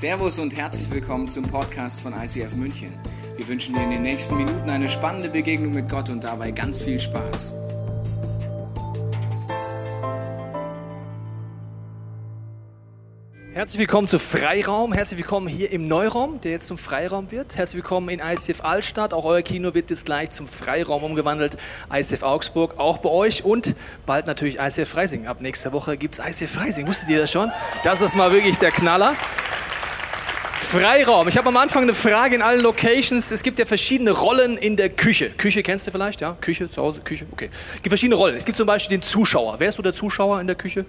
Servus und herzlich willkommen zum Podcast von ICF München. Wir wünschen dir in den nächsten Minuten eine spannende Begegnung mit Gott und dabei ganz viel Spaß. Herzlich willkommen zu Freiraum. Herzlich willkommen hier im Neuraum, der jetzt zum Freiraum wird. Herzlich willkommen in ICF Altstadt. Auch euer Kino wird jetzt gleich zum Freiraum umgewandelt. ICF Augsburg auch bei euch und bald natürlich ICF Freising. Ab nächster Woche gibt es ICF Freising. Wusstet ihr das schon? Das ist mal wirklich der Knaller. Freiraum. Ich habe am Anfang eine Frage in allen Locations. Es gibt ja verschiedene Rollen in der Küche. Küche kennst du vielleicht? Ja, Küche, zu Hause, Küche, okay. Es gibt verschiedene Rollen. Es gibt zum Beispiel den Zuschauer. Wer ist so der Zuschauer in der Küche?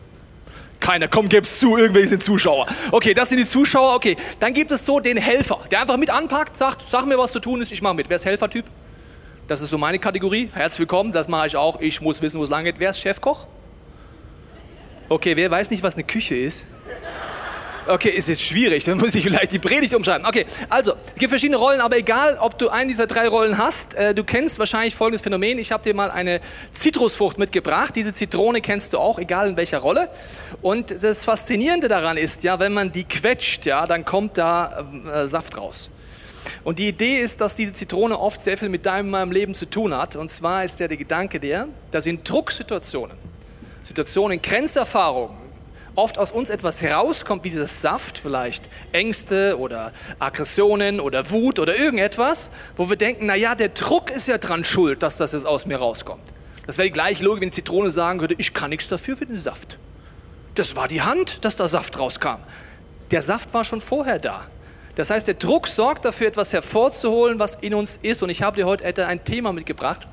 Keiner, komm, gib's zu, irgendwelche sind Zuschauer. Okay, das sind die Zuschauer, okay. Dann gibt es so den Helfer, der einfach mit anpackt, sagt, sag mir, was zu tun ist, ich mache mit. Wer ist Helfertyp? Das ist so meine Kategorie. Herzlich willkommen, das mache ich auch. Ich muss wissen, wo es lang geht. Wer ist Chefkoch? Okay, wer weiß nicht, was eine Küche ist? Okay, es ist schwierig, dann muss ich vielleicht die Predigt umschreiben. Okay, also, es gibt verschiedene Rollen, aber egal, ob du einen dieser drei Rollen hast, äh, du kennst wahrscheinlich folgendes Phänomen. Ich habe dir mal eine Zitrusfrucht mitgebracht. Diese Zitrone kennst du auch, egal in welcher Rolle. Und das Faszinierende daran ist, ja, wenn man die quetscht, ja, dann kommt da äh, Saft raus. Und die Idee ist, dass diese Zitrone oft sehr viel mit deinem meinem Leben zu tun hat. Und zwar ist ja der Gedanke der, dass in Drucksituationen, Situationen, Grenzerfahrungen, oft aus uns etwas herauskommt, wie dieser Saft, vielleicht Ängste oder Aggressionen oder Wut oder irgendetwas, wo wir denken, naja, der Druck ist ja dran schuld, dass das jetzt aus mir rauskommt. Das wäre die gleiche Logik, wenn die Zitrone sagen würde, ich kann nichts dafür für den Saft. Das war die Hand, dass da Saft rauskam. Der Saft war schon vorher da. Das heißt, der Druck sorgt dafür, etwas hervorzuholen, was in uns ist. Und ich habe dir heute ein Thema mitgebracht,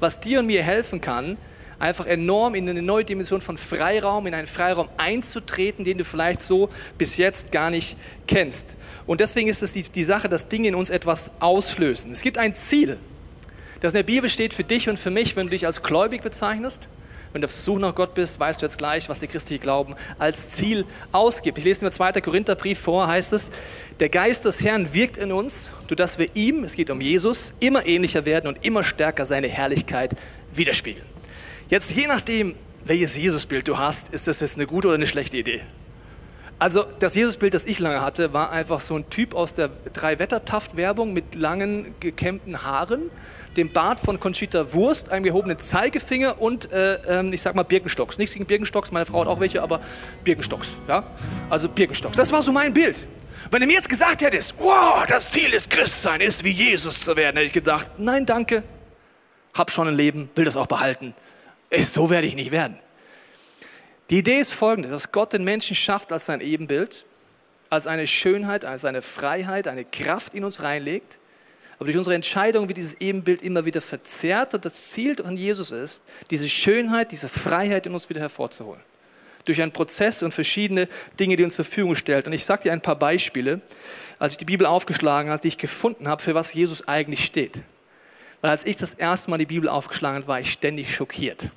was dir und mir helfen kann, einfach enorm in eine neue Dimension von Freiraum, in einen Freiraum einzutreten, den du vielleicht so bis jetzt gar nicht kennst. Und deswegen ist es die, die Sache, dass Dinge in uns etwas auslösen. Es gibt ein Ziel, das in der Bibel steht für dich und für mich, wenn du dich als gläubig bezeichnest. Wenn du auf Suche nach Gott bist, weißt du jetzt gleich, was der christliche Glauben als Ziel ausgibt. Ich lese mir 2. Korintherbrief vor, heißt es, der Geist des Herrn wirkt in uns, sodass wir ihm, es geht um Jesus, immer ähnlicher werden und immer stärker seine Herrlichkeit widerspiegeln. Jetzt je nachdem, welches Jesusbild du hast, ist das jetzt eine gute oder eine schlechte Idee. Also das Jesusbild, das ich lange hatte, war einfach so ein Typ aus der Drei-Wettertaft-Werbung mit langen gekämmten Haaren, dem Bart von Conchita Wurst, einem gehobenen Zeigefinger und äh, ähm, ich sag mal Birkenstocks. Nichts gegen Birkenstocks, meine Frau hat auch welche, aber Birkenstocks. Ja? Also Birkenstocks. Das war so mein Bild. Wenn du mir jetzt gesagt hättest, wow, das Ziel des Christsein ist, wie Jesus zu werden, hätte ich gedacht, nein, danke. Hab schon ein Leben, will das auch behalten so werde ich nicht werden. Die Idee ist folgende, dass Gott den Menschen schafft als sein Ebenbild, als eine Schönheit, als eine Freiheit, eine Kraft in uns reinlegt. Aber durch unsere Entscheidung wird dieses Ebenbild immer wieder verzerrt und das Ziel von Jesus ist, diese Schönheit, diese Freiheit in uns wieder hervorzuholen. Durch einen Prozess und verschiedene Dinge, die uns zur Verfügung stellt. Und ich sage dir ein paar Beispiele, als ich die Bibel aufgeschlagen habe, die ich gefunden habe, für was Jesus eigentlich steht. Weil als ich das erste Mal die Bibel aufgeschlagen habe, war ich ständig schockiert.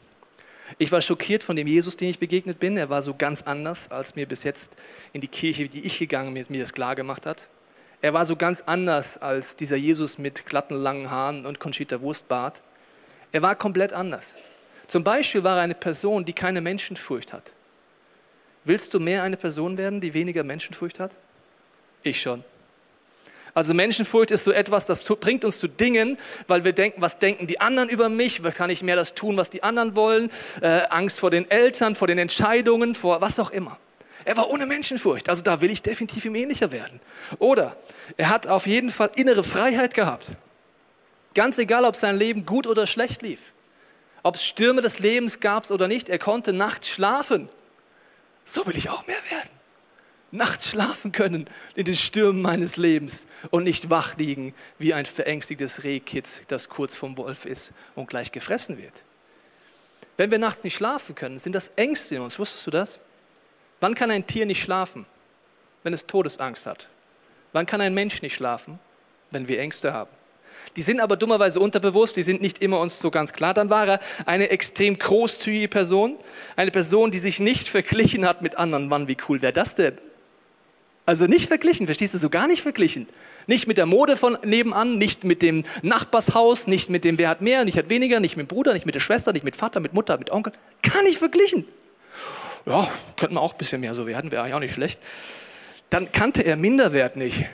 Ich war schockiert von dem Jesus, dem ich begegnet bin. Er war so ganz anders, als mir bis jetzt in die Kirche, die ich gegangen bin, mir das klar gemacht hat. Er war so ganz anders als dieser Jesus mit glatten, langen Haaren und Conchita Wurstbart. Er war komplett anders. Zum Beispiel war er eine Person, die keine Menschenfurcht hat. Willst du mehr eine Person werden, die weniger Menschenfurcht hat? Ich schon. Also Menschenfurcht ist so etwas, das bringt uns zu Dingen, weil wir denken, was denken die anderen über mich? Was kann ich mehr das tun, was die anderen wollen? Äh, Angst vor den Eltern, vor den Entscheidungen, vor was auch immer. Er war ohne Menschenfurcht, also da will ich definitiv ihm ähnlicher werden. Oder er hat auf jeden Fall innere Freiheit gehabt. Ganz egal, ob sein Leben gut oder schlecht lief. Ob es Stürme des Lebens gab oder nicht, er konnte nachts schlafen. So will ich auch mehr werden nachts schlafen können in den Stürmen meines Lebens und nicht wach liegen wie ein verängstigtes Rehkitz, das kurz vom Wolf ist und gleich gefressen wird. Wenn wir nachts nicht schlafen können, sind das Ängste in uns. Wusstest du das? Wann kann ein Tier nicht schlafen? Wenn es Todesangst hat. Wann kann ein Mensch nicht schlafen? Wenn wir Ängste haben. Die sind aber dummerweise unterbewusst, die sind nicht immer uns so ganz klar. Dann war er eine extrem großzügige Person, eine Person, die sich nicht verglichen hat mit anderen. Mann, wie cool wäre das denn? Also nicht verglichen, verstehst du, so gar nicht verglichen. Nicht mit der Mode von nebenan, nicht mit dem Nachbarshaus, nicht mit dem, wer hat mehr, nicht hat weniger, nicht mit dem Bruder, nicht mit der Schwester, nicht mit Vater, mit Mutter, mit Onkel. Gar nicht verglichen. Ja, könnten wir auch ein bisschen mehr so werden, wäre ja auch nicht schlecht. dann kannte er Minderwert nicht.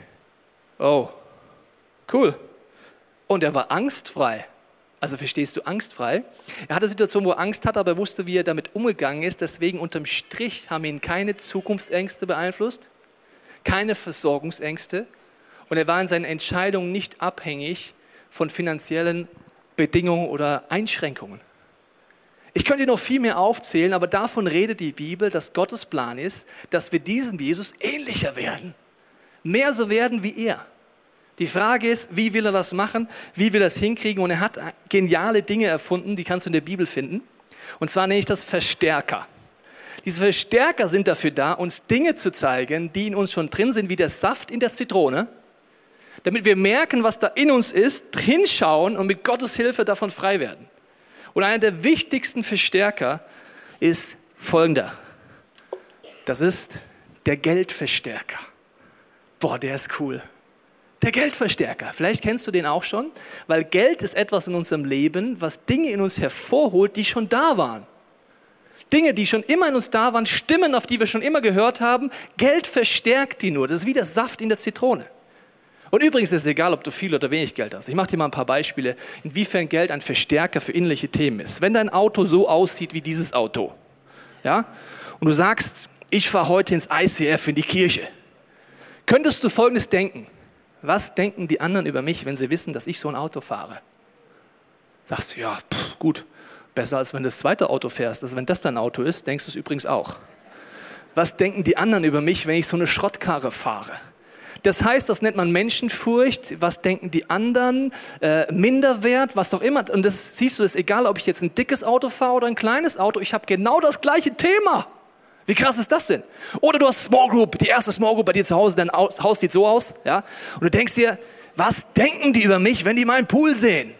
Oh, cool. Und er war angstfrei. Also verstehst du, angstfrei. Er hatte eine Situation, wo er Angst hatte, aber er wusste, wie er damit umgegangen ist. Deswegen unterm Strich haben ihn keine Zukunftsängste beeinflusst, keine Versorgungsängste. Und er war in seinen Entscheidungen nicht abhängig von finanziellen Bedingungen oder Einschränkungen. Ich könnte noch viel mehr aufzählen, aber davon redet die Bibel, dass Gottes Plan ist, dass wir diesem Jesus ähnlicher werden. Mehr so werden wie er. Die Frage ist, wie will er das machen? Wie will er das hinkriegen? Und er hat geniale Dinge erfunden, die kannst du in der Bibel finden. Und zwar nenne ich das Verstärker. Diese Verstärker sind dafür da, uns Dinge zu zeigen, die in uns schon drin sind, wie der Saft in der Zitrone, damit wir merken, was da in uns ist, hinschauen und mit Gottes Hilfe davon frei werden. Und einer der wichtigsten Verstärker ist folgender. Das ist der Geldverstärker. Boah, der ist cool. Der Geldverstärker. Vielleicht kennst du den auch schon, weil Geld ist etwas in unserem Leben, was Dinge in uns hervorholt, die schon da waren. Dinge, die schon immer in uns da waren, Stimmen, auf die wir schon immer gehört haben. Geld verstärkt die nur. Das ist wie der Saft in der Zitrone. Und übrigens ist es egal, ob du viel oder wenig Geld hast. Ich mache dir mal ein paar Beispiele, inwiefern Geld ein Verstärker für innerliche Themen ist. Wenn dein Auto so aussieht wie dieses Auto, ja, und du sagst, ich fahre heute ins ICF in die Kirche, könntest du Folgendes denken. Was denken die anderen über mich, wenn sie wissen, dass ich so ein Auto fahre? Sagst du, ja, pff, gut, besser als wenn du das zweite Auto fährst. Also wenn das dein Auto ist, denkst du es übrigens auch. Was denken die anderen über mich, wenn ich so eine Schrottkarre fahre? Das heißt, das nennt man Menschenfurcht. Was denken die anderen? Äh, Minderwert, was auch immer. Und das siehst du, ist egal, ob ich jetzt ein dickes Auto fahre oder ein kleines Auto. Ich habe genau das gleiche Thema. Wie krass ist das denn? Oder du hast Small Group, die erste Small Group bei dir zu Hause, dein Haus sieht so aus, ja? Und du denkst dir, was denken die über mich, wenn die meinen Pool sehen?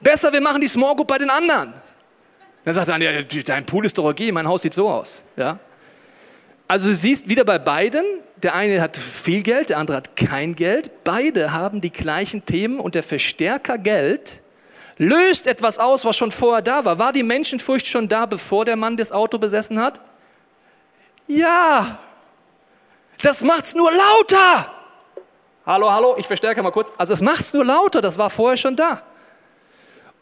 Besser, wir machen die Small Group bei den anderen. Dann sagst du, ja, dein Pool ist doch okay, mein Haus sieht so aus, ja? Also du siehst wieder bei beiden, der eine hat viel Geld, der andere hat kein Geld. Beide haben die gleichen Themen und der Verstärker Geld löst etwas aus, was schon vorher da war. War die Menschenfurcht schon da, bevor der Mann das Auto besessen hat? Ja, das macht's nur lauter. Hallo, hallo, ich verstärke mal kurz. Also es macht's nur lauter, das war vorher schon da.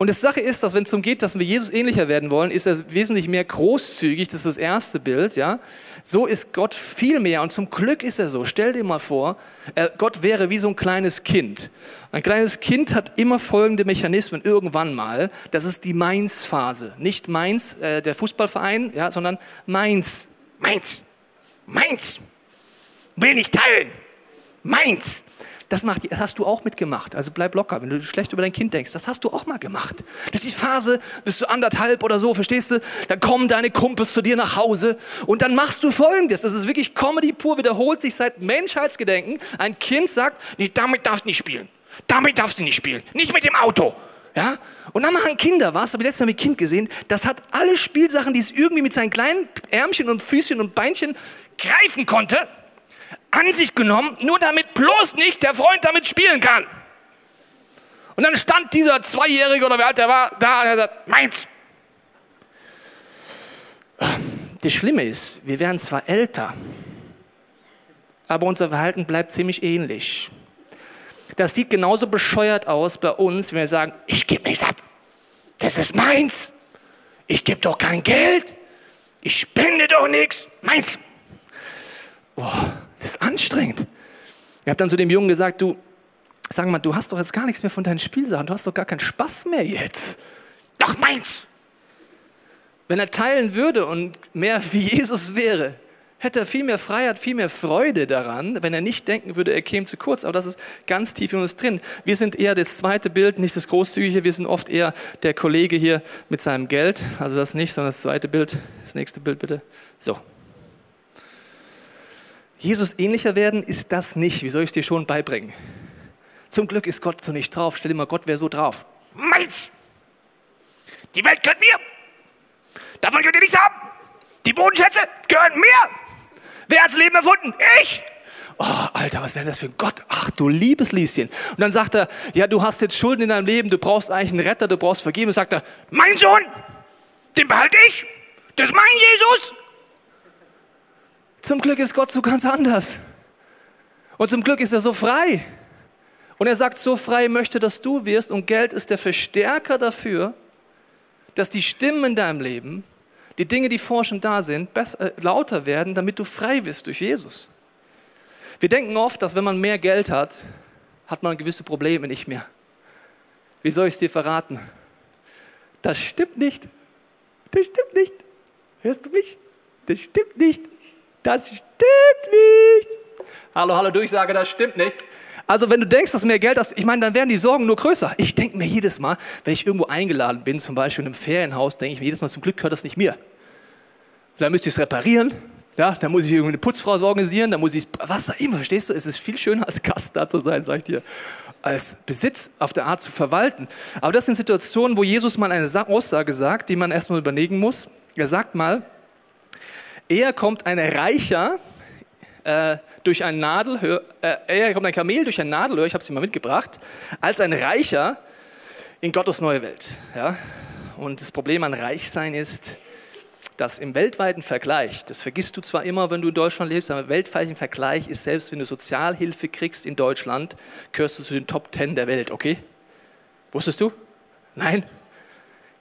Und die Sache ist, dass wenn es darum geht, dass wir Jesus ähnlicher werden wollen, ist er wesentlich mehr großzügig. Das ist das erste Bild, ja. So ist Gott viel mehr. Und zum Glück ist er so. Stell dir mal vor, Gott wäre wie so ein kleines Kind. Ein kleines Kind hat immer folgende Mechanismen irgendwann mal. Das ist die Mainz-Phase. Nicht Mainz, äh, der Fußballverein, ja, sondern Mainz meins, meins, will nicht teilen, meins. Das, macht, das hast du auch mitgemacht. Also bleib locker, wenn du schlecht über dein Kind denkst. Das hast du auch mal gemacht. Das ist die Phase, bist du anderthalb oder so, verstehst du? Dann kommen deine Kumpels zu dir nach Hause und dann machst du Folgendes. Das ist wirklich Comedy pur, wiederholt sich seit Menschheitsgedenken. Ein Kind sagt, nee, damit darfst du nicht spielen. Damit darfst du nicht spielen. Nicht mit dem Auto. Ja? Und dann machen Kinder was, habe ich letztes Mal mit Kind gesehen, das hat alle Spielsachen, die es irgendwie mit seinen kleinen Ärmchen und Füßchen und Beinchen greifen konnte, an sich genommen, nur damit bloß nicht der Freund damit spielen kann. Und dann stand dieser Zweijährige oder wer alt der war, da und er sagt, meins. Das Schlimme ist, wir werden zwar älter, aber unser Verhalten bleibt ziemlich ähnlich. Das sieht genauso bescheuert aus bei uns, wenn wir sagen, ich gebe nichts ab. Das ist meins. Ich gebe doch kein Geld. Ich spende doch nichts. Meins. Boah, das ist anstrengend. Ich habe dann zu dem Jungen gesagt, du, sag mal, du hast doch jetzt gar nichts mehr von deinen Spielsachen. Du hast doch gar keinen Spaß mehr jetzt. Doch meins. Wenn er teilen würde und mehr wie Jesus wäre, hätte er viel mehr Freiheit, viel mehr Freude daran, wenn er nicht denken würde, er käme zu kurz. Aber das ist ganz tief in uns drin. Wir sind eher das zweite Bild, nicht das Großzügige. Wir sind oft eher der Kollege hier mit seinem Geld. Also das nicht, sondern das zweite Bild. Das nächste Bild bitte. So. Jesus ähnlicher werden ist das nicht. Wie soll ich es dir schon beibringen? Zum Glück ist Gott so nicht drauf. Stell dir mal, Gott wäre so drauf. Meins! Die Welt gehört mir! Davon könnt ihr nichts haben! Die Bodenschätze gehören mir! Wer hat das Leben erfunden? Ich! Oh, Alter, was wäre das für ein Gott? Ach, du liebes Lieschen. Und dann sagt er, ja, du hast jetzt Schulden in deinem Leben, du brauchst eigentlich einen Retter, du brauchst Vergebung. Und sagt er, mein Sohn, den behalte ich. Das ist mein Jesus. Zum Glück ist Gott so ganz anders. Und zum Glück ist er so frei. Und er sagt, so frei möchte, dass du wirst. Und Geld ist der Verstärker dafür, dass die Stimmen in deinem Leben, die Dinge, die forschend da sind, besser, äh, lauter werden, damit du frei wirst durch Jesus. Wir denken oft, dass wenn man mehr Geld hat, hat man gewisse Probleme nicht mehr. Wie soll ich es dir verraten? Das stimmt nicht. Das stimmt nicht. Hörst du mich? Das stimmt nicht. Das stimmt nicht. Hallo, hallo, Durchsage, das stimmt nicht. Also wenn du denkst, dass du mehr Geld hast, ich meine, dann werden die Sorgen nur größer. Ich denke mir jedes Mal, wenn ich irgendwo eingeladen bin, zum Beispiel in einem Ferienhaus, denke ich mir jedes Mal, zum Glück gehört das nicht mir. Vielleicht müsste ich es reparieren, ja, dann muss ich irgendeine Putzfrau organisieren, dann muss ich, was da immer, verstehst du, es ist viel schöner als Gast da zu sein, sag ich dir, als Besitz auf der Art zu verwalten. Aber das sind Situationen, wo Jesus mal eine Aussage sagt, die man erstmal überlegen muss. Er sagt mal, eher kommt ein Reicher äh, durch ein Nadelhör, äh, eher kommt ein Kamel durch ein Nadelhör, ich habe sie mal mitgebracht, als ein Reicher in Gottes neue Welt. Ja? Und das Problem an Reichsein ist, dass im weltweiten Vergleich, das vergisst du zwar immer, wenn du in Deutschland lebst, aber im weltweiten Vergleich ist selbst, wenn du Sozialhilfe kriegst in Deutschland, gehörst du zu den Top Ten der Welt, okay? Wusstest du? Nein?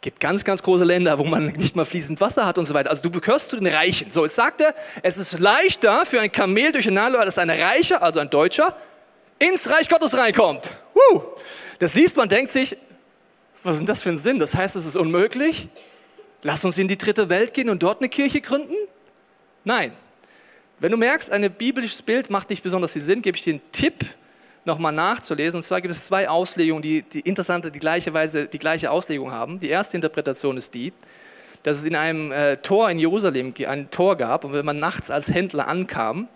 Gibt ganz, ganz große Länder, wo man nicht mal fließend Wasser hat und so weiter. Also du gehörst zu den Reichen. So, jetzt sagt er, es ist leichter für ein Kamel durch ein Nadelöhr, dass ein Reicher, also ein Deutscher, ins Reich Gottes reinkommt. Woo! Das liest man, denkt sich, was ist denn das für ein Sinn? Das heißt, es ist unmöglich? Lass uns in die dritte Welt gehen und dort eine Kirche gründen? Nein. Wenn du merkst, ein biblisches Bild macht nicht besonders viel Sinn, gebe ich dir einen Tipp, nochmal nachzulesen. Und zwar gibt es zwei Auslegungen, die, die interessante, die gleiche Weise, die gleiche Auslegung haben. Die erste Interpretation ist die, dass es in einem äh, Tor in Jerusalem ein Tor gab und wenn man nachts als Händler ankam,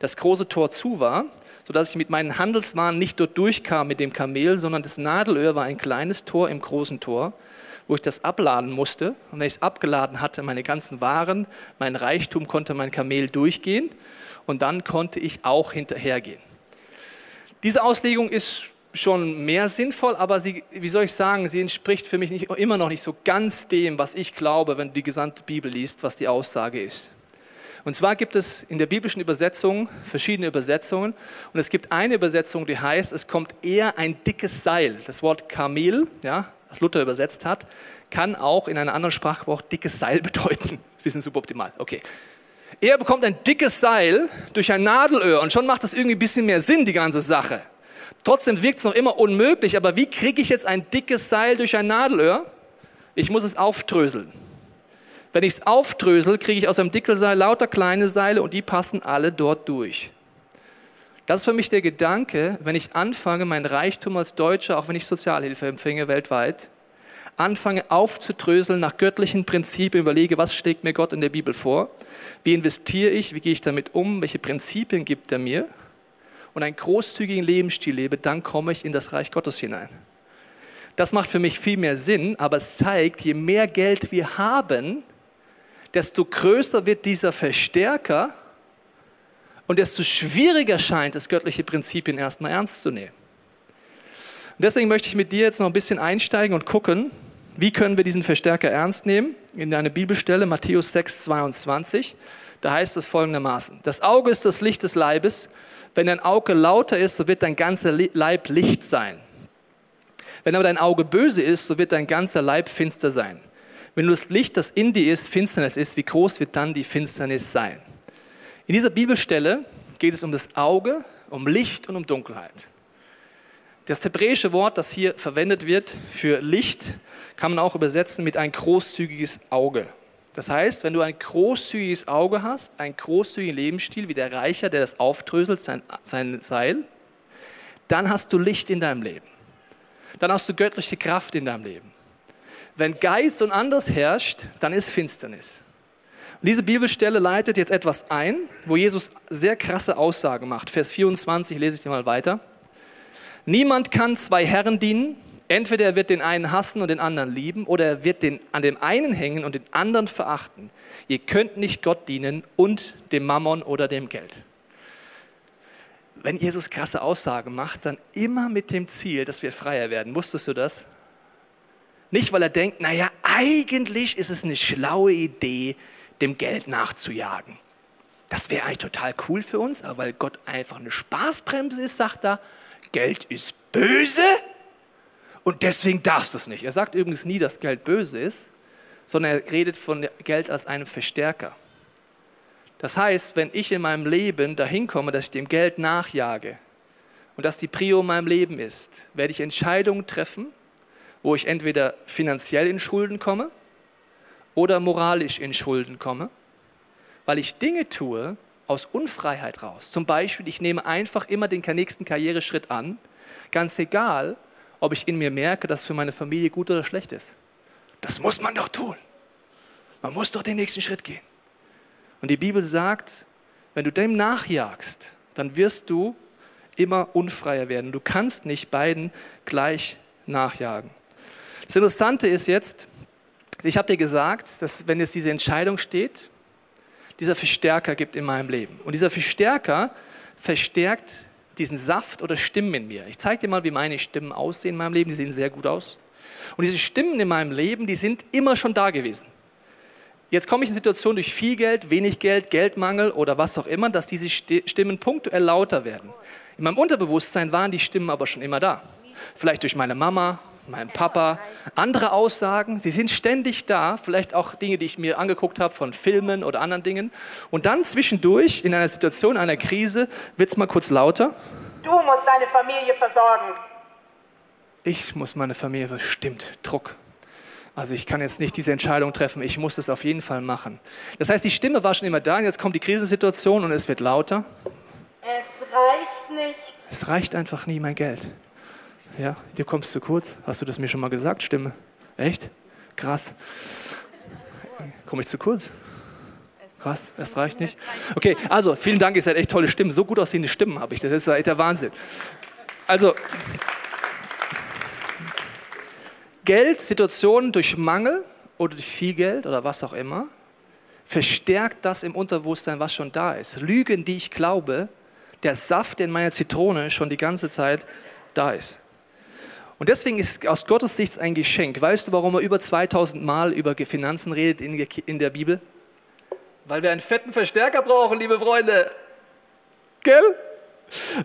das große Tor zu war, sodass ich mit meinen Handelswaren nicht dort durchkam mit dem Kamel, sondern das Nadelöhr war ein kleines Tor im großen Tor wo ich das abladen musste. Und wenn ich es abgeladen hatte, meine ganzen Waren, mein Reichtum, konnte mein Kamel durchgehen und dann konnte ich auch hinterhergehen. Diese Auslegung ist schon mehr sinnvoll, aber sie, wie soll ich sagen, sie entspricht für mich nicht, immer noch nicht so ganz dem, was ich glaube, wenn du die gesamte Bibel liest, was die Aussage ist. Und zwar gibt es in der biblischen Übersetzung verschiedene Übersetzungen und es gibt eine Übersetzung, die heißt, es kommt eher ein dickes Seil. Das Wort Kamel, ja, was Luther übersetzt hat, kann auch in einer anderen Sprache auch dickes Seil bedeuten. Das ist ein bisschen suboptimal. Okay. Er bekommt ein dickes Seil durch ein Nadelöhr und schon macht das irgendwie ein bisschen mehr Sinn, die ganze Sache. Trotzdem wirkt es noch immer unmöglich, aber wie kriege ich jetzt ein dickes Seil durch ein Nadelöhr? Ich muss es aufdröseln. Wenn ich es aufdrösel, kriege ich aus einem Dickelseil lauter kleine Seile und die passen alle dort durch. Das ist für mich der Gedanke, wenn ich anfange, mein Reichtum als Deutscher, auch wenn ich Sozialhilfe empfänge weltweit, anfange aufzudröseln nach göttlichen Prinzipien, überlege, was schlägt mir Gott in der Bibel vor, wie investiere ich, wie gehe ich damit um, welche Prinzipien gibt er mir und einen großzügigen Lebensstil lebe, dann komme ich in das Reich Gottes hinein. Das macht für mich viel mehr Sinn, aber es zeigt, je mehr Geld wir haben, desto größer wird dieser Verstärker und desto schwieriger scheint es, göttliche Prinzipien erstmal ernst zu nehmen. Deswegen möchte ich mit dir jetzt noch ein bisschen einsteigen und gucken, wie können wir diesen Verstärker ernst nehmen. In einer Bibelstelle, Matthäus 6, 22, da heißt es folgendermaßen, das Auge ist das Licht des Leibes. Wenn dein Auge lauter ist, so wird dein ganzer Leib Licht sein. Wenn aber dein Auge böse ist, so wird dein ganzer Leib finster sein. Wenn du das Licht, das in dir ist, Finsternis ist, wie groß wird dann die Finsternis sein? In dieser Bibelstelle geht es um das Auge, um Licht und um Dunkelheit. Das hebräische Wort, das hier verwendet wird für Licht, kann man auch übersetzen mit ein großzügiges Auge. Das heißt, wenn du ein großzügiges Auge hast, einen großzügigen Lebensstil wie der Reicher, der das aufdröselt, sein, sein Seil, dann hast du Licht in deinem Leben. Dann hast du göttliche Kraft in deinem Leben. Wenn Geist und anders herrscht, dann ist Finsternis. Und diese Bibelstelle leitet jetzt etwas ein, wo Jesus sehr krasse Aussagen macht. Vers 24 lese ich dir mal weiter. Niemand kann zwei Herren dienen. Entweder er wird den einen hassen und den anderen lieben, oder er wird den, an dem einen hängen und den anderen verachten. Ihr könnt nicht Gott dienen und dem Mammon oder dem Geld. Wenn Jesus krasse Aussagen macht, dann immer mit dem Ziel, dass wir freier werden. Wusstest du das? Nicht, weil er denkt, naja, eigentlich ist es eine schlaue Idee, dem Geld nachzujagen. Das wäre eigentlich total cool für uns, aber weil Gott einfach eine Spaßbremse ist, sagt er, Geld ist böse und deswegen darfst du es nicht. Er sagt übrigens nie, dass Geld böse ist, sondern er redet von Geld als einem Verstärker. Das heißt, wenn ich in meinem Leben dahin komme, dass ich dem Geld nachjage und das die Prio in meinem Leben ist, werde ich Entscheidungen treffen, wo ich entweder finanziell in Schulden komme oder moralisch in Schulden komme, weil ich Dinge tue aus Unfreiheit raus. Zum Beispiel, ich nehme einfach immer den nächsten Karriereschritt an, ganz egal, ob ich in mir merke, dass es für meine Familie gut oder schlecht ist. Das muss man doch tun. Man muss doch den nächsten Schritt gehen. Und die Bibel sagt, wenn du dem nachjagst, dann wirst du immer unfreier werden. Du kannst nicht beiden gleich nachjagen. Das Interessante ist jetzt, ich habe dir gesagt, dass wenn jetzt diese Entscheidung steht, dieser Verstärker gibt in meinem Leben. Und dieser Verstärker verstärkt diesen Saft oder Stimmen in mir. Ich zeige dir mal, wie meine Stimmen aussehen in meinem Leben. Die sehen sehr gut aus. Und diese Stimmen in meinem Leben, die sind immer schon da gewesen. Jetzt komme ich in Situationen durch viel Geld, wenig Geld, Geldmangel oder was auch immer, dass diese Stimmen punktuell lauter werden. In meinem Unterbewusstsein waren die Stimmen aber schon immer da. Vielleicht durch meine Mama, meinen Papa, andere Aussagen, sie sind ständig da, vielleicht auch Dinge, die ich mir angeguckt habe von Filmen oder anderen Dingen. Und dann zwischendurch, in einer Situation, einer Krise, wird es mal kurz lauter. Du musst deine Familie versorgen. Ich muss meine Familie, stimmt, Druck. Also ich kann jetzt nicht diese Entscheidung treffen, ich muss das auf jeden Fall machen. Das heißt, die Stimme war schon immer da, jetzt kommt die Krisensituation und es wird lauter. Es reicht nicht. Es reicht einfach nie mein Geld. Ja, du kommst zu kurz. Hast du das mir schon mal gesagt, Stimme? Echt? Krass. Komme ich zu kurz? Krass, es reicht nicht. Okay, also vielen Dank, ihr seid echt tolle Stimmen. So gut aussehende Stimmen habe ich. Das ist echt der Wahnsinn. Also, Geld, Situationen durch Mangel oder durch viel Geld oder was auch immer, verstärkt das im Unterbewusstsein, was schon da ist. Lügen, die ich glaube, der Saft in meiner Zitrone schon die ganze Zeit da ist. Und deswegen ist aus Gottes Sicht ein Geschenk. Weißt du, warum er über 2000 Mal über Finanzen redet in der Bibel? Weil wir einen fetten Verstärker brauchen, liebe Freunde. Gell?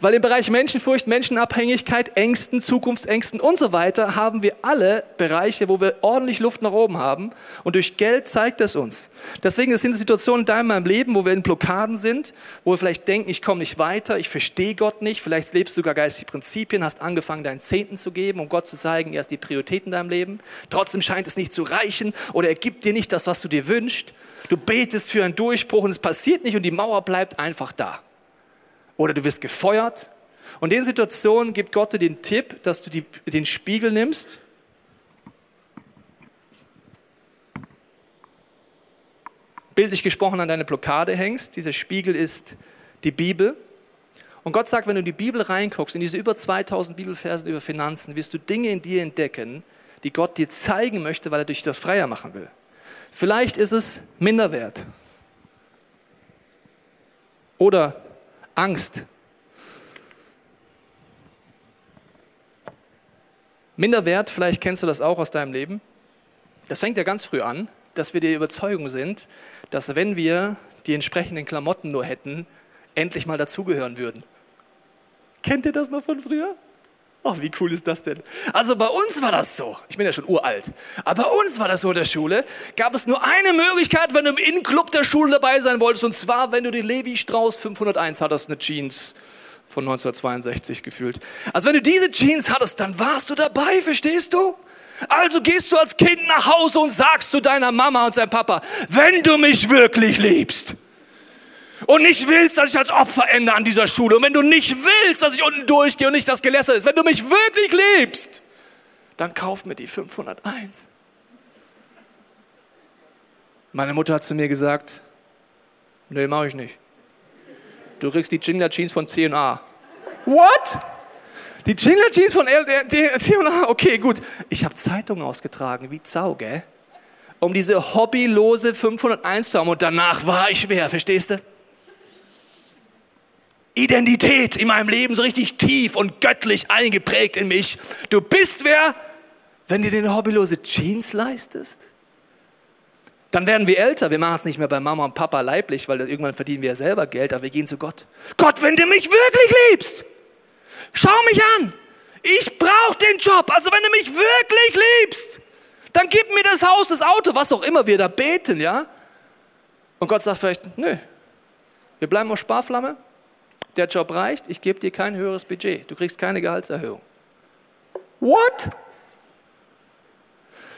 Weil im Bereich Menschenfurcht, Menschenabhängigkeit, Ängsten, Zukunftsängsten und so weiter haben wir alle Bereiche, wo wir ordentlich Luft nach oben haben. Und durch Geld zeigt es uns. Deswegen sind es Situationen in deinem Leben, wo wir in Blockaden sind, wo wir vielleicht denken, ich komme nicht weiter, ich verstehe Gott nicht. Vielleicht lebst du sogar geistige Prinzipien, hast angefangen, deinen Zehnten zu geben, um Gott zu zeigen, er ist die Priorität in deinem Leben. Trotzdem scheint es nicht zu reichen oder er gibt dir nicht das, was du dir wünschst. Du betest für einen Durchbruch und es passiert nicht und die Mauer bleibt einfach da oder du wirst gefeuert. Und in den Situationen gibt Gott dir den Tipp, dass du die, den Spiegel nimmst. Bildlich gesprochen an deine Blockade hängst. Dieser Spiegel ist die Bibel. Und Gott sagt, wenn du in die Bibel reinguckst, in diese über 2000 Bibelversen über Finanzen, wirst du Dinge in dir entdecken, die Gott dir zeigen möchte, weil er dich das freier machen will. Vielleicht ist es Minderwert. Oder Angst. Minderwert, vielleicht kennst du das auch aus deinem Leben. Das fängt ja ganz früh an, dass wir der Überzeugung sind, dass wenn wir die entsprechenden Klamotten nur hätten, endlich mal dazugehören würden. Kennt ihr das noch von früher? Ach, wie cool ist das denn? Also bei uns war das so. Ich bin ja schon uralt. Aber bei uns war das so in der Schule. Gab es nur eine Möglichkeit, wenn du im Innenclub der Schule dabei sein wolltest. Und zwar, wenn du die Levi Strauss 501 hattest, eine Jeans von 1962 gefühlt. Also wenn du diese Jeans hattest, dann warst du dabei, verstehst du? Also gehst du als Kind nach Hause und sagst zu deiner Mama und deinem Papa, wenn du mich wirklich liebst, und nicht willst, dass ich als Opfer ende an dieser Schule und wenn du nicht willst, dass ich unten durchgehe und nicht das Geläster ist, wenn du mich wirklich liebst, dann kauf mir die 501. Meine Mutter hat zu mir gesagt, nee, mach ich nicht. Du kriegst die Jingler Jeans von C&A. What? Die Jingler Jeans von C&A? Okay, gut. Ich habe Zeitungen ausgetragen, wie Zau, gell? Um diese hobbylose 501 zu haben und danach war ich wer, verstehst du? Identität in meinem Leben so richtig tief und göttlich eingeprägt in mich. Du bist wer, wenn du dir eine hobbylose Jeans leistest? Dann werden wir älter. Wir machen es nicht mehr bei Mama und Papa leiblich, weil irgendwann verdienen wir ja selber Geld, aber wir gehen zu Gott. Gott, wenn du mich wirklich liebst, schau mich an. Ich brauche den Job. Also wenn du mich wirklich liebst, dann gib mir das Haus, das Auto, was auch immer wir da beten, ja? Und Gott sagt vielleicht, nö, wir bleiben auf Sparflamme. Der Job reicht, ich gebe dir kein höheres Budget. Du kriegst keine Gehaltserhöhung. What?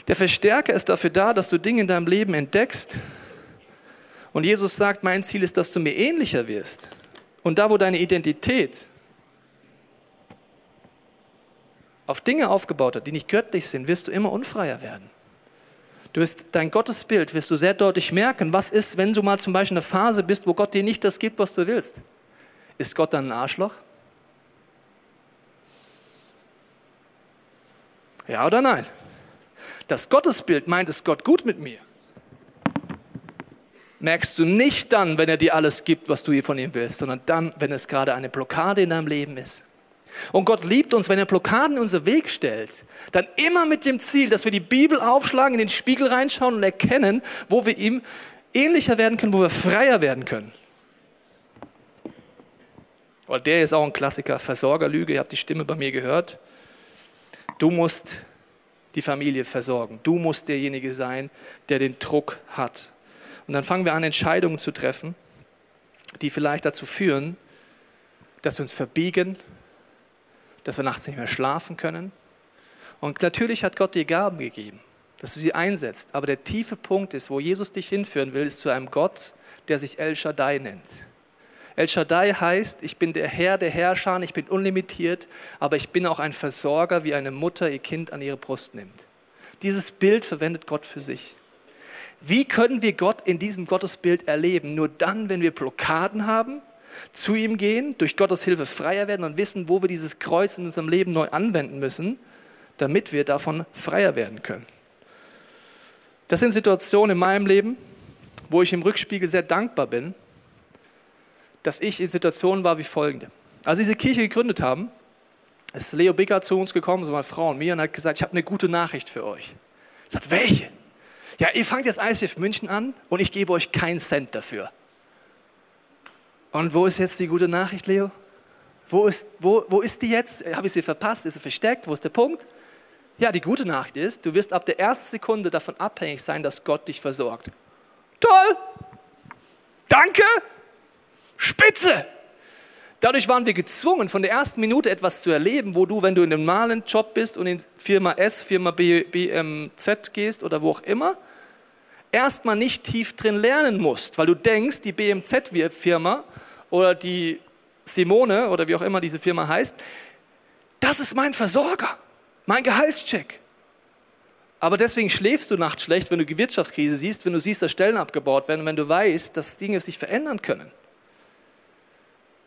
Der Verstärker ist dafür da, dass du Dinge in deinem Leben entdeckst. Und Jesus sagt, mein Ziel ist, dass du mir ähnlicher wirst. Und da, wo deine Identität auf Dinge aufgebaut hat, die nicht göttlich sind, wirst du immer unfreier werden. Du wirst dein Gottesbild wirst du sehr deutlich merken, was ist, wenn du mal zum Beispiel in einer Phase bist, wo Gott dir nicht das gibt, was du willst. Ist Gott dann ein Arschloch? Ja oder nein? Das Gottesbild meint es Gott gut mit mir. Merkst du nicht dann, wenn er dir alles gibt, was du von ihm willst, sondern dann, wenn es gerade eine Blockade in deinem Leben ist. Und Gott liebt uns, wenn er Blockaden in unser Weg stellt, dann immer mit dem Ziel, dass wir die Bibel aufschlagen, in den Spiegel reinschauen und erkennen, wo wir ihm ähnlicher werden können, wo wir freier werden können. Und der ist auch ein Klassiker, Versorgerlüge, ihr habt die Stimme bei mir gehört. Du musst die Familie versorgen. Du musst derjenige sein, der den Druck hat. Und dann fangen wir an, Entscheidungen zu treffen, die vielleicht dazu führen, dass wir uns verbiegen, dass wir nachts nicht mehr schlafen können. Und natürlich hat Gott dir Gaben gegeben, dass du sie einsetzt. Aber der tiefe Punkt ist, wo Jesus dich hinführen will, ist zu einem Gott, der sich El Shaddai nennt. El Shaddai heißt, ich bin der Herr der Herrscher, ich bin unlimitiert, aber ich bin auch ein Versorger, wie eine Mutter ihr Kind an ihre Brust nimmt. Dieses Bild verwendet Gott für sich. Wie können wir Gott in diesem Gottesbild erleben? Nur dann, wenn wir Blockaden haben, zu ihm gehen, durch Gottes Hilfe freier werden und wissen, wo wir dieses Kreuz in unserem Leben neu anwenden müssen, damit wir davon freier werden können. Das sind Situationen in meinem Leben, wo ich im Rückspiegel sehr dankbar bin, dass ich in Situationen war wie folgende. Als wir diese Kirche gegründet haben, ist Leo Bicker zu uns gekommen, so meine Frau und mir, und hat gesagt, ich habe eine gute Nachricht für euch. Ich sagte, welche? Ja, ihr fangt jetzt ICF München an und ich gebe euch keinen Cent dafür. Und wo ist jetzt die gute Nachricht, Leo? Wo ist, wo, wo ist die jetzt? Habe ich sie verpasst? Ist sie versteckt? Wo ist der Punkt? Ja, die gute Nachricht ist, du wirst ab der ersten Sekunde davon abhängig sein, dass Gott dich versorgt. Toll! Danke! Spitze! Dadurch waren wir gezwungen, von der ersten Minute etwas zu erleben, wo du, wenn du in einem normalen Job bist und in Firma S, Firma B, BMZ gehst oder wo auch immer, erstmal nicht tief drin lernen musst, weil du denkst, die BMZ-Firma oder die Simone oder wie auch immer diese Firma heißt, das ist mein Versorger, mein Gehaltscheck. Aber deswegen schläfst du nachts schlecht, wenn du die Wirtschaftskrise siehst, wenn du siehst, dass Stellen abgebaut werden, wenn du weißt, dass Dinge sich verändern können.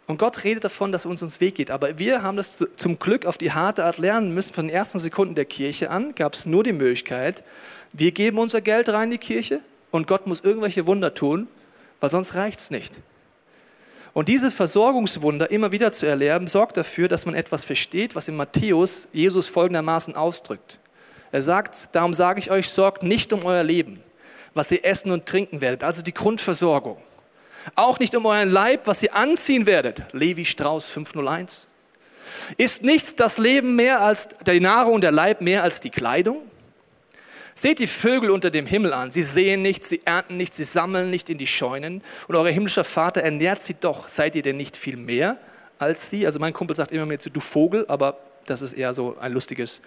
Und Gott redet davon, dass uns uns Weg geht. Aber wir haben das zum Glück auf die harte Art lernen müssen. Von den ersten Sekunden der Kirche an gab es nur die Möglichkeit, wir geben unser Geld rein in die Kirche und Gott muss irgendwelche Wunder tun, weil sonst reicht es nicht. Und dieses Versorgungswunder immer wieder zu erlernen, sorgt dafür, dass man etwas versteht, was in Matthäus Jesus folgendermaßen ausdrückt. Er sagt, darum sage ich euch, sorgt nicht um euer Leben, was ihr essen und trinken werdet, also die Grundversorgung. Auch nicht um euren Leib, was ihr anziehen werdet. Levi Strauss 501. Ist nichts das Leben mehr als die Nahrung und der Leib mehr als die Kleidung? Seht die Vögel unter dem Himmel an. Sie sehen nicht, sie ernten nicht, sie sammeln nicht in die Scheunen. Und euer himmlischer Vater ernährt sie doch. Seid ihr denn nicht viel mehr als sie? Also mein Kumpel sagt immer mehr zu du Vogel, aber das ist eher so ein lustiges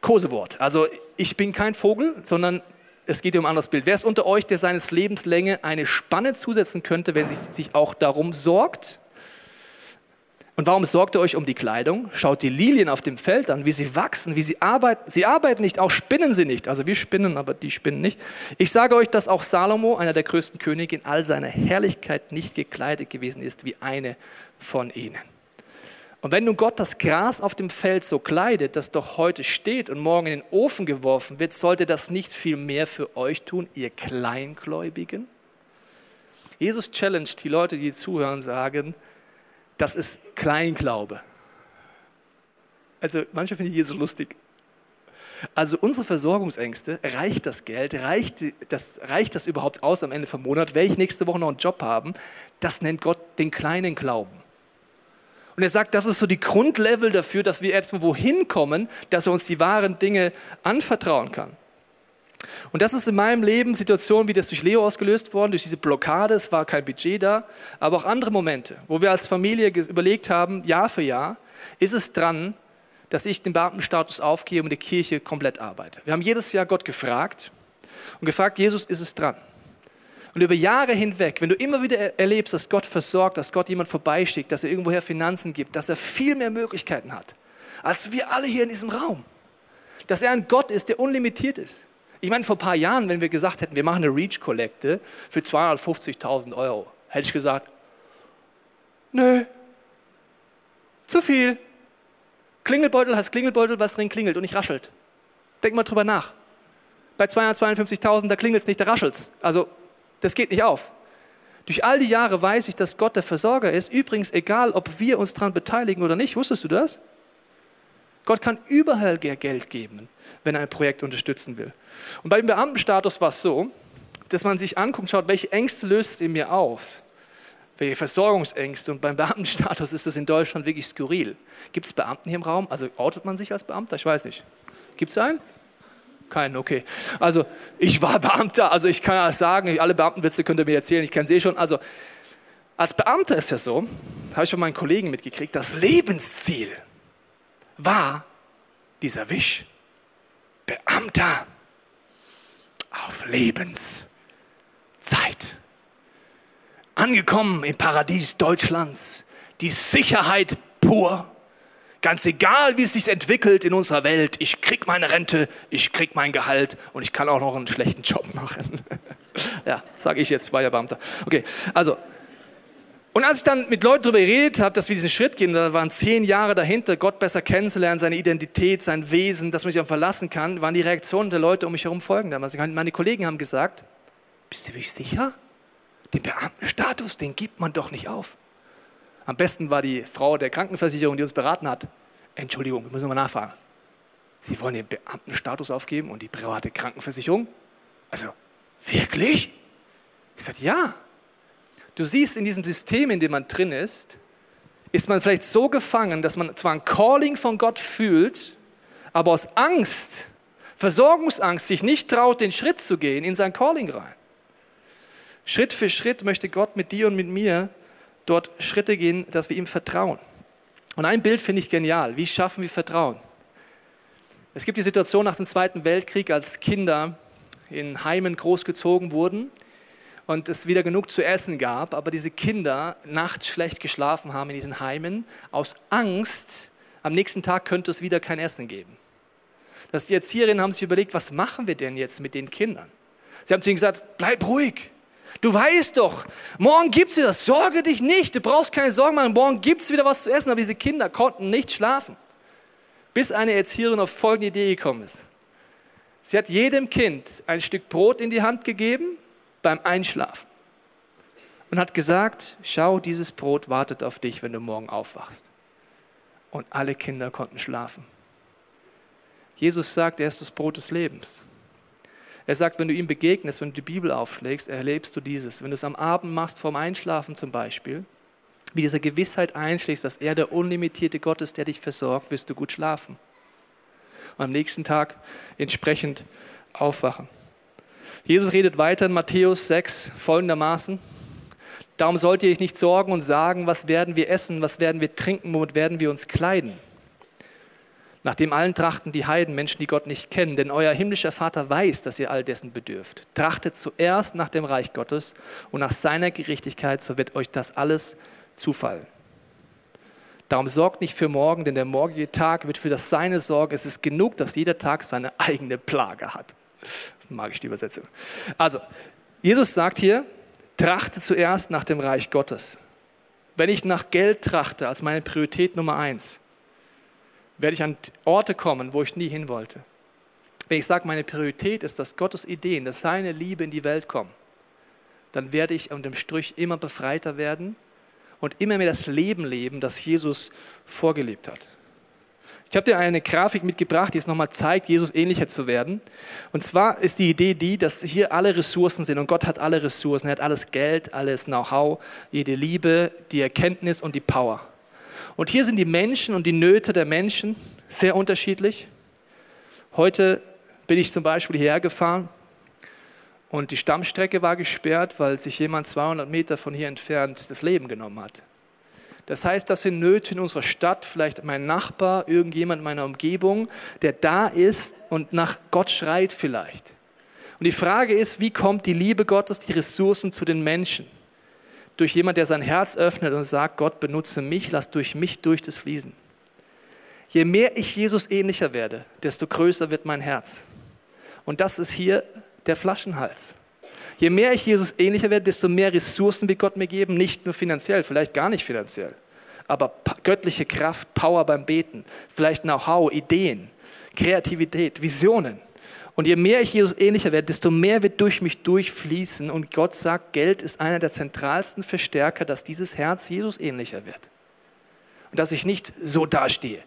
Kosewort. Also ich bin kein Vogel, sondern es geht um ein anderes Bild. Wer ist unter euch, der seines Lebenslänge eine Spanne zusetzen könnte, wenn sie sich auch darum sorgt? Und warum sorgt ihr euch um die Kleidung? Schaut die Lilien auf dem Feld an, wie sie wachsen, wie sie arbeiten. Sie arbeiten nicht, auch spinnen sie nicht. Also wir spinnen, aber die spinnen nicht. Ich sage euch, dass auch Salomo, einer der größten Könige, in all seiner Herrlichkeit nicht gekleidet gewesen ist wie eine von ihnen. Und wenn nun Gott das Gras auf dem Feld so kleidet, das doch heute steht und morgen in den Ofen geworfen wird, sollte das nicht viel mehr für euch tun, ihr Kleingläubigen? Jesus challenged die Leute, die zuhören, sagen, das ist Kleinglaube. Also manche finden Jesus lustig. Also unsere Versorgungsängste, reicht das Geld, reicht das, reicht das überhaupt aus am Ende vom Monat, werde ich nächste Woche noch einen Job haben, das nennt Gott den kleinen Glauben. Und er sagt, das ist so die Grundlevel dafür, dass wir erstmal wohin kommen, dass er uns die wahren Dinge anvertrauen kann. Und das ist in meinem Leben Situation wie das durch Leo ausgelöst worden, durch diese Blockade, es war kein Budget da, aber auch andere Momente, wo wir als Familie überlegt haben, Jahr für Jahr, ist es dran, dass ich den Beamtenstatus aufgebe und die Kirche komplett arbeite. Wir haben jedes Jahr Gott gefragt und gefragt, Jesus, ist es dran? Und über Jahre hinweg, wenn du immer wieder erlebst, dass Gott versorgt, dass Gott jemand vorbeischickt, dass er irgendwoher Finanzen gibt, dass er viel mehr Möglichkeiten hat, als wir alle hier in diesem Raum. Dass er ein Gott ist, der unlimitiert ist. Ich meine, vor ein paar Jahren, wenn wir gesagt hätten, wir machen eine Reach-Kollekte für 250.000 Euro, hätte ich gesagt, nö, zu viel. Klingelbeutel heißt Klingelbeutel, was drin klingelt und nicht raschelt. Denk mal drüber nach. Bei 252.000, da klingelt es nicht, da raschelt es. Also, das geht nicht auf. Durch all die Jahre weiß ich, dass Gott der Versorger ist. Übrigens, egal, ob wir uns daran beteiligen oder nicht. Wusstest du das? Gott kann überall Geld geben, wenn er ein Projekt unterstützen will. Und bei dem Beamtenstatus war es so, dass man sich anguckt, schaut, welche Ängste löst es in mir aus welche Versorgungsängste. Und beim Beamtenstatus ist das in Deutschland wirklich skurril. Gibt es Beamten hier im Raum? Also outet man sich als Beamter? Ich weiß nicht. Gibt es einen? Keinen, okay. Also ich war Beamter, also ich kann alles sagen, alle Beamtenwitze könnt ihr mir erzählen, ich kenne sie eh schon. Also als Beamter ist ja so, habe ich von meinen Kollegen mitgekriegt, das Lebensziel war dieser Wisch. Beamter auf Lebenszeit angekommen im Paradies Deutschlands, die Sicherheit pur. Ganz egal, wie es sich entwickelt in unserer Welt, ich krieg meine Rente, ich krieg mein Gehalt und ich kann auch noch einen schlechten Job machen. ja, sage ich jetzt, war ja Beamter. Okay, also und als ich dann mit Leuten darüber geredet habe, dass wir diesen Schritt gehen, da waren zehn Jahre dahinter, Gott besser kennenzulernen, seine Identität, sein Wesen, dass man sich auch verlassen kann, waren die Reaktionen der Leute um mich herum folgende. Also meine Kollegen haben gesagt, bist du wirklich sicher? Den Beamtenstatus, den gibt man doch nicht auf. Am besten war die Frau der Krankenversicherung, die uns beraten hat. Entschuldigung, wir müssen mal nachfragen. Sie wollen den Beamtenstatus aufgeben und die private Krankenversicherung? Also, wirklich? Ich sagte, ja. Du siehst, in diesem System, in dem man drin ist, ist man vielleicht so gefangen, dass man zwar ein Calling von Gott fühlt, aber aus Angst, Versorgungsangst, sich nicht traut, den Schritt zu gehen in sein Calling rein. Schritt für Schritt möchte Gott mit dir und mit mir dort Schritte gehen, dass wir ihm vertrauen. Und ein Bild finde ich genial. Wie schaffen wir Vertrauen? Es gibt die Situation nach dem Zweiten Weltkrieg, als Kinder in Heimen großgezogen wurden und es wieder genug zu essen gab, aber diese Kinder nachts schlecht geschlafen haben in diesen Heimen aus Angst, am nächsten Tag könnte es wieder kein Essen geben. Das die Erzieherinnen haben sich überlegt, was machen wir denn jetzt mit den Kindern? Sie haben zu ihnen gesagt, bleib ruhig, Du weißt doch, morgen gibt es wieder, sorge dich nicht, du brauchst keine Sorgen machen, morgen gibt es wieder was zu essen. Aber diese Kinder konnten nicht schlafen, bis eine Erzieherin auf folgende Idee gekommen ist. Sie hat jedem Kind ein Stück Brot in die Hand gegeben beim Einschlafen und hat gesagt, schau, dieses Brot wartet auf dich, wenn du morgen aufwachst. Und alle Kinder konnten schlafen. Jesus sagt, er ist das Brot des Lebens. Er sagt, wenn du ihm begegnest, wenn du die Bibel aufschlägst, erlebst du dieses. Wenn du es am Abend machst, vorm Einschlafen zum Beispiel, wie diese Gewissheit einschlägst, dass er der unlimitierte Gott ist, der dich versorgt, wirst du gut schlafen. Und am nächsten Tag entsprechend aufwachen. Jesus redet weiter in Matthäus 6 folgendermaßen. Darum sollt ihr euch nicht sorgen und sagen, was werden wir essen, was werden wir trinken, womit werden wir uns kleiden nach dem allen trachten die Heiden, Menschen, die Gott nicht kennen, denn euer himmlischer Vater weiß, dass ihr all dessen bedürft. Trachtet zuerst nach dem Reich Gottes und nach seiner Gerechtigkeit, so wird euch das alles zufallen. Darum sorgt nicht für morgen, denn der morgige Tag wird für das Seine sorgen. Es ist genug, dass jeder Tag seine eigene Plage hat. Mag ich die Übersetzung. Also, Jesus sagt hier, trachte zuerst nach dem Reich Gottes. Wenn ich nach Geld trachte als meine Priorität Nummer eins, werde ich an Orte kommen, wo ich nie hin wollte. Wenn ich sage, meine Priorität ist, dass Gottes Ideen, dass seine Liebe in die Welt kommen, dann werde ich unter dem Strich immer befreiter werden und immer mehr das Leben leben, das Jesus vorgelebt hat. Ich habe dir eine Grafik mitgebracht, die es nochmal zeigt, Jesus ähnlicher zu werden. Und zwar ist die Idee die, dass hier alle Ressourcen sind und Gott hat alle Ressourcen. Er hat alles Geld, alles Know-how, jede Liebe, die Erkenntnis und die Power. Und hier sind die Menschen und die Nöte der Menschen sehr unterschiedlich. Heute bin ich zum Beispiel hierher gefahren und die Stammstrecke war gesperrt, weil sich jemand 200 Meter von hier entfernt das Leben genommen hat. Das heißt, das sind Nöte in unserer Stadt, vielleicht mein Nachbar, irgendjemand in meiner Umgebung, der da ist und nach Gott schreit vielleicht. Und die Frage ist, wie kommt die Liebe Gottes, die Ressourcen zu den Menschen? Durch jemand, der sein Herz öffnet und sagt, Gott benutze mich, lass durch mich durch das fließen. Je mehr ich Jesus ähnlicher werde, desto größer wird mein Herz. Und das ist hier der Flaschenhals. Je mehr ich Jesus ähnlicher werde, desto mehr Ressourcen wird Gott mir geben, nicht nur finanziell, vielleicht gar nicht finanziell, aber göttliche Kraft, Power beim Beten, vielleicht Know-how, Ideen, Kreativität, Visionen. Und je mehr ich Jesus ähnlicher werde, desto mehr wird durch mich durchfließen. Und Gott sagt, Geld ist einer der zentralsten Verstärker, dass dieses Herz Jesus ähnlicher wird. Und dass ich nicht so dastehe,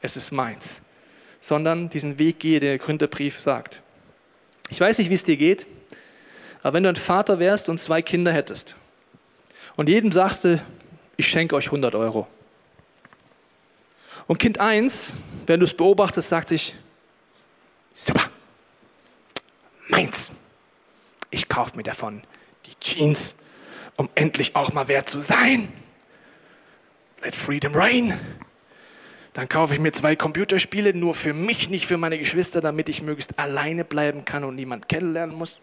es ist meins, sondern diesen Weg gehe, der Gründerbrief sagt. Ich weiß nicht, wie es dir geht. Aber wenn du ein Vater wärst und zwei Kinder hättest und jedem sagst du, ich schenke euch 100 Euro. Und Kind 1, wenn du es beobachtest, sagt sich, super, meins. Ich kaufe mir davon die Jeans, um endlich auch mal wert zu sein. Let freedom reign. Dann kaufe ich mir zwei Computerspiele, nur für mich, nicht für meine Geschwister, damit ich möglichst alleine bleiben kann und niemand kennenlernen muss.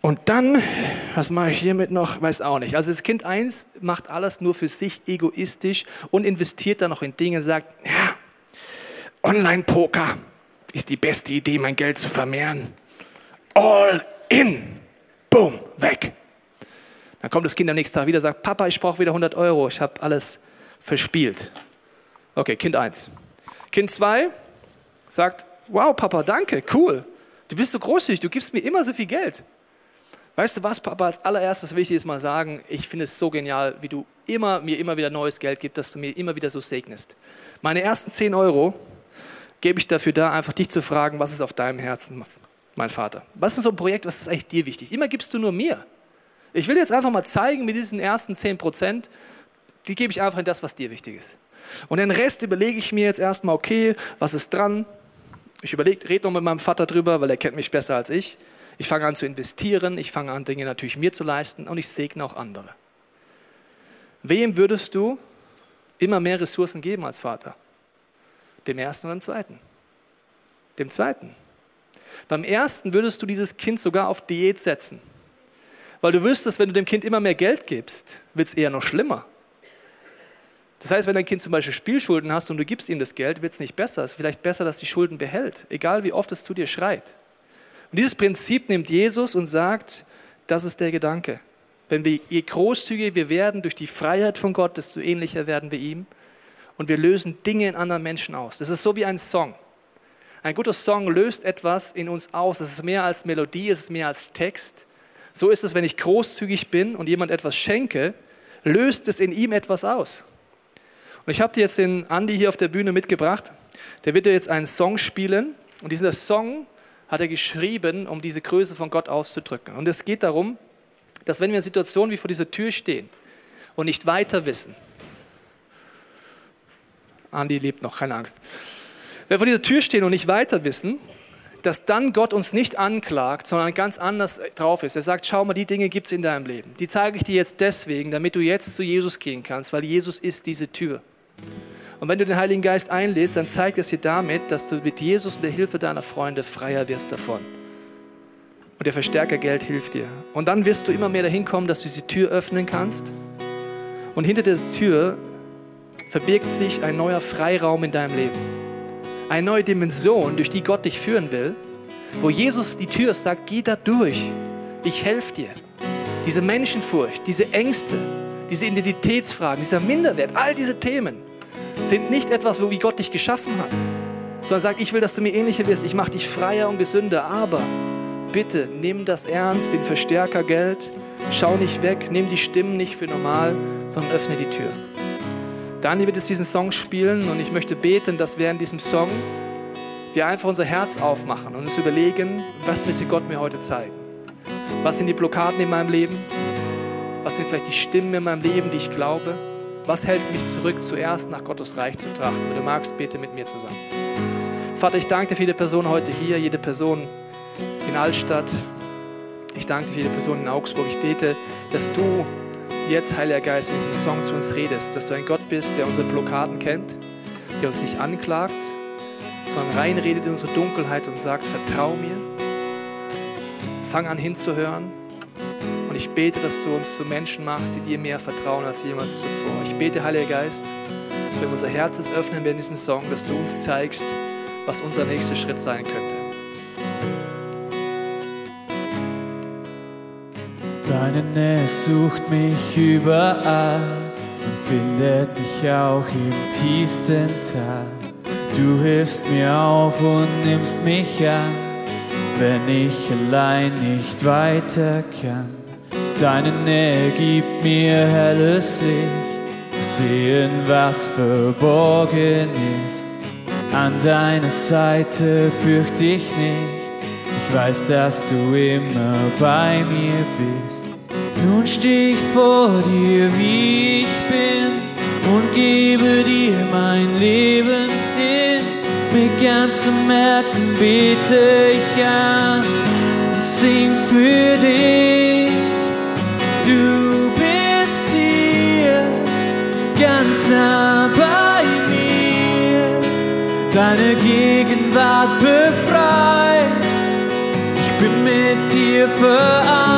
Und dann, was mache ich hiermit noch? Weiß auch nicht. Also das Kind 1 macht alles nur für sich egoistisch und investiert dann noch in Dinge, sagt, ja, Online-Poker ist die beste Idee, mein Geld zu vermehren. All in. Boom, weg. Dann kommt das Kind am nächsten Tag wieder, sagt, Papa, ich brauche wieder 100 Euro, ich habe alles verspielt. Okay, Kind 1. Kind 2 sagt, wow, Papa, danke, cool. Du bist so großzügig, du gibst mir immer so viel Geld. Weißt du was, Papa, als allererstes will ich dir jetzt mal sagen, ich finde es so genial, wie du immer, mir immer wieder neues Geld gibst, dass du mir immer wieder so segnest. Meine ersten 10 Euro gebe ich dafür da, einfach dich zu fragen, was ist auf deinem Herzen, mein Vater? Was ist so ein Projekt, was ist eigentlich dir wichtig? Immer gibst du nur mir. Ich will jetzt einfach mal zeigen, mit diesen ersten 10 Prozent, die gebe ich einfach in das, was dir wichtig ist. Und den Rest überlege ich mir jetzt erstmal, okay, was ist dran? Ich überlege, rede noch mit meinem Vater drüber, weil er kennt mich besser als ich. Ich fange an zu investieren, ich fange an, Dinge natürlich mir zu leisten und ich segne auch andere. Wem würdest du immer mehr Ressourcen geben als Vater? Dem ersten oder dem zweiten? Dem zweiten. Beim ersten würdest du dieses Kind sogar auf Diät setzen. Weil du wüsstest, wenn du dem Kind immer mehr Geld gibst, wird es eher noch schlimmer. Das heißt, wenn dein Kind zum Beispiel Spielschulden hast und du gibst ihm das Geld, wird es nicht besser. Es ist vielleicht besser, dass die Schulden behält, egal wie oft es zu dir schreit. Und dieses Prinzip nimmt Jesus und sagt, das ist der Gedanke. Wenn wir, je großzügiger wir werden durch die Freiheit von Gott, desto ähnlicher werden wir ihm. Und wir lösen Dinge in anderen Menschen aus. Das ist so wie ein Song. Ein guter Song löst etwas in uns aus. Es ist mehr als Melodie, es ist mehr als Text. So ist es, wenn ich großzügig bin und jemand etwas schenke, löst es in ihm etwas aus. Und ich habe dir jetzt den Andi hier auf der Bühne mitgebracht. Der wird dir jetzt einen Song spielen. Und dieser Song hat er geschrieben, um diese Größe von Gott auszudrücken. Und es geht darum, dass wenn wir in Situationen wie vor dieser Tür stehen und nicht weiter wissen, Andi lebt noch, keine Angst. Wenn wir vor dieser Tür stehen und nicht weiter wissen, dass dann Gott uns nicht anklagt, sondern ganz anders drauf ist. Er sagt, schau mal, die Dinge gibt es in deinem Leben. Die zeige ich dir jetzt deswegen, damit du jetzt zu Jesus gehen kannst, weil Jesus ist diese Tür. Und wenn du den Heiligen Geist einlädst, dann zeigt es dir damit, dass du mit Jesus und der Hilfe deiner Freunde freier wirst davon. Und der Verstärkergeld hilft dir. Und dann wirst du immer mehr dahin kommen, dass du diese Tür öffnen kannst. Und hinter dieser Tür verbirgt sich ein neuer Freiraum in deinem Leben. Eine neue Dimension, durch die Gott dich führen will, wo Jesus die Tür sagt, geh da durch. Ich helfe dir. Diese Menschenfurcht, diese Ängste, diese Identitätsfragen, dieser Minderwert, all diese Themen sind nicht etwas, wo wie Gott dich geschaffen hat, sondern sagt, ich will, dass du mir ähnlicher wirst, ich mache dich freier und gesünder, aber bitte nimm das ernst, den Verstärker Geld, schau nicht weg, nimm die Stimmen nicht für normal, sondern öffne die Tür. Dani wird jetzt diesen Song spielen und ich möchte beten, dass während diesem Song wir einfach unser Herz aufmachen und uns überlegen, was möchte Gott mir heute zeigen? Was sind die Blockaden in meinem Leben? Was sind vielleicht die Stimmen in meinem Leben, die ich glaube? Was hält mich zurück, zuerst nach Gottes Reich zu trachten? Wenn du magst, bete mit mir zusammen. Vater, ich danke dir für jede Person heute hier, jede Person in Altstadt. Ich danke dir für jede Person in Augsburg. Ich bete, dass du jetzt, Heiliger Geist, in diesem Song zu uns redest, dass du ein Gott bist, der unsere Blockaden kennt, der uns nicht anklagt, sondern reinredet in unsere Dunkelheit und sagt, vertrau mir, fang an hinzuhören und ich bete, dass du uns zu Menschen machst, die dir mehr vertrauen als jemals zuvor. Ich bete, Heiliger Geist, dass wir unser Herz öffnen während diesem Song, dass du uns zeigst, was unser nächster Schritt sein könnte. Deine Nähe sucht mich überall und findet mich auch im tiefsten Tal. Du hilfst mir auf und nimmst mich an, wenn ich allein nicht weiter kann. Deine Nähe gibt mir helles Licht, zu sehen, was verborgen ist. An deiner Seite fürchte ich nicht ich weiß, dass du immer bei mir bist. Nun steh ich vor dir, wie ich bin, und gebe dir mein Leben hin. Mit ganzem Herzen bete ich an und sing für dich. Du bist hier, ganz nah bei mir. Deine Gegenwart befreit bin mit dir vereint.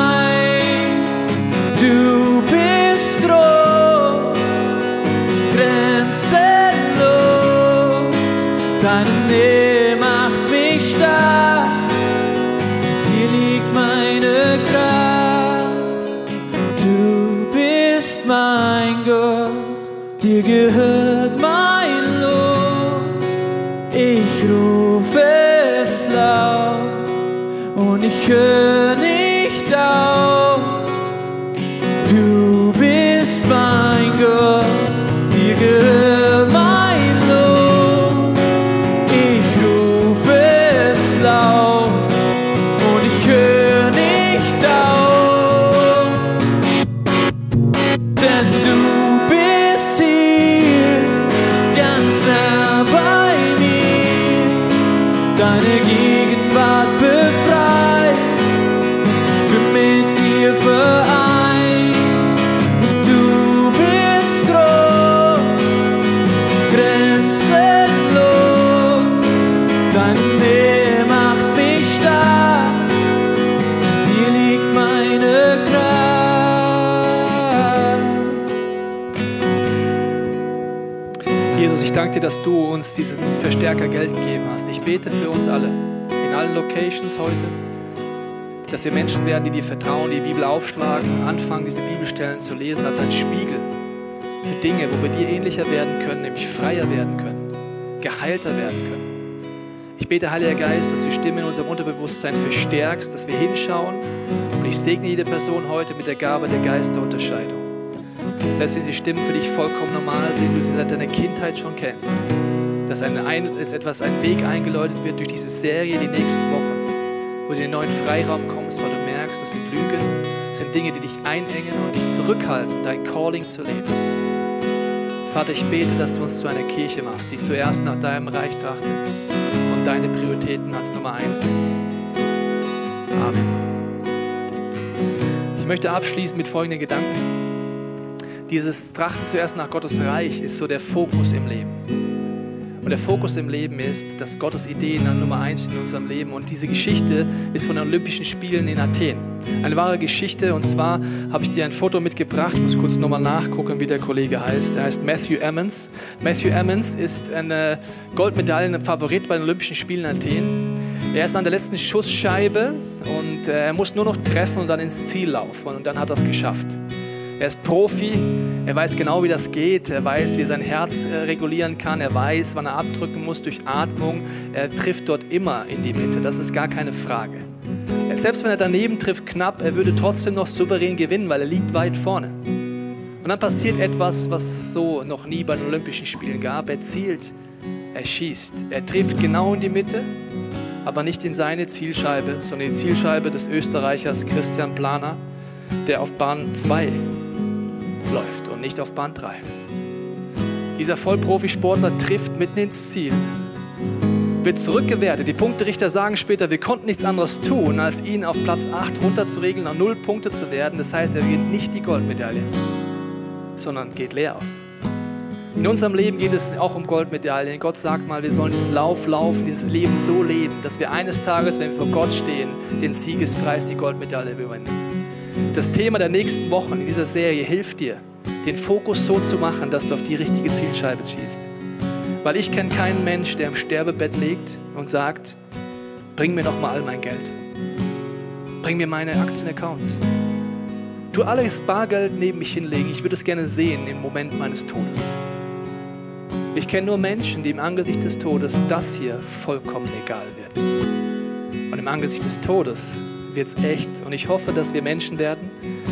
Und dir, dass du uns diesen Verstärker Geld gegeben hast. Ich bete für uns alle, in allen Locations heute, dass wir Menschen werden, die dir vertrauen, die, die Bibel aufschlagen, anfangen, diese Bibelstellen zu lesen als ein Spiegel für Dinge, wo wir dir ähnlicher werden können, nämlich freier werden können, geheilter werden können. Ich bete, Heiliger Geist, dass du die Stimme in unserem Unterbewusstsein verstärkst, dass wir hinschauen. Und ich segne jede Person heute mit der Gabe der Geisterunterscheidung. Selbst wenn sie Stimmen für dich vollkommen normal sind, du sie seit deiner Kindheit schon kennst. Dass, ein, ein, dass etwas, ein Weg eingeläutet wird durch diese Serie die nächsten Wochen, wo du in den neuen Freiraum kommst, weil du merkst, das sind Lügen, das sind Dinge, die dich einengen und dich zurückhalten, dein Calling zu leben. Vater, ich bete, dass du uns zu einer Kirche machst, die zuerst nach deinem Reich trachtet und deine Prioritäten als Nummer eins nimmt. Amen. Ich möchte abschließen mit folgenden Gedanken. Dieses Trachten zuerst nach Gottes Reich ist so der Fokus im Leben. Und der Fokus im Leben ist, dass Gottes Ideen an Nummer eins in unserem Leben. Und diese Geschichte ist von den Olympischen Spielen in Athen. Eine wahre Geschichte. Und zwar habe ich dir ein Foto mitgebracht. Ich muss kurz nochmal nachgucken, wie der Kollege heißt. Er heißt Matthew Emmons. Matthew Emmons ist ein Goldmedaillen-Favorit bei den Olympischen Spielen in Athen. Er ist an der letzten Schussscheibe und er muss nur noch treffen und dann ins Ziel laufen. Und dann hat er es geschafft. Er ist Profi, er weiß genau, wie das geht, er weiß, wie er sein Herz regulieren kann, er weiß, wann er abdrücken muss durch Atmung. Er trifft dort immer in die Mitte, das ist gar keine Frage. Selbst wenn er daneben trifft, knapp, er würde trotzdem noch souverän gewinnen, weil er liegt weit vorne. Und dann passiert etwas, was so noch nie bei den Olympischen Spielen gab. Er zielt, er schießt, er trifft genau in die Mitte, aber nicht in seine Zielscheibe, sondern die Zielscheibe des Österreichers Christian Planer, der auf Bahn 2 läuft und nicht auf Bahn 3. Dieser Vollprofisportler trifft mitten ins Ziel, wird zurückgewertet. Die Punkterichter sagen später, wir konnten nichts anderes tun, als ihn auf Platz 8 runterzuregeln, auf 0 Punkte zu werden. Das heißt, er gewinnt nicht die Goldmedaille, sondern geht leer aus. In unserem Leben geht es auch um Goldmedaillen. Gott sagt mal, wir sollen diesen Lauf laufen, dieses Leben so leben, dass wir eines Tages, wenn wir vor Gott stehen, den Siegespreis, die Goldmedaille gewinnen. Das Thema der nächsten Wochen in dieser Serie hilft dir, den Fokus so zu machen, dass du auf die richtige Zielscheibe schießt. Weil ich kenne keinen Mensch, der im Sterbebett liegt und sagt, bring mir doch mal all mein Geld. Bring mir meine Aktienaccounts. Tu alles Bargeld neben mich hinlegen. Ich würde es gerne sehen im Moment meines Todes. Ich kenne nur Menschen, die im Angesicht des Todes das hier vollkommen egal wird. Und im Angesicht des Todes wird es echt. Und ich hoffe, dass wir Menschen werden,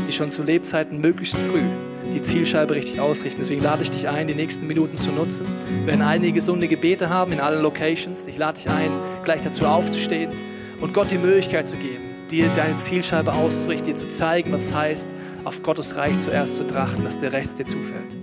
die schon zu Lebzeiten möglichst früh die Zielscheibe richtig ausrichten. Deswegen lade ich dich ein, die nächsten Minuten zu nutzen. Wir werden einige gesunde Gebete haben in allen Locations. Ich lade dich ein, gleich dazu aufzustehen und Gott die Möglichkeit zu geben, dir deine Zielscheibe auszurichten, dir zu zeigen, was es heißt, auf Gottes Reich zuerst zu trachten, dass der Rest dir zufällt.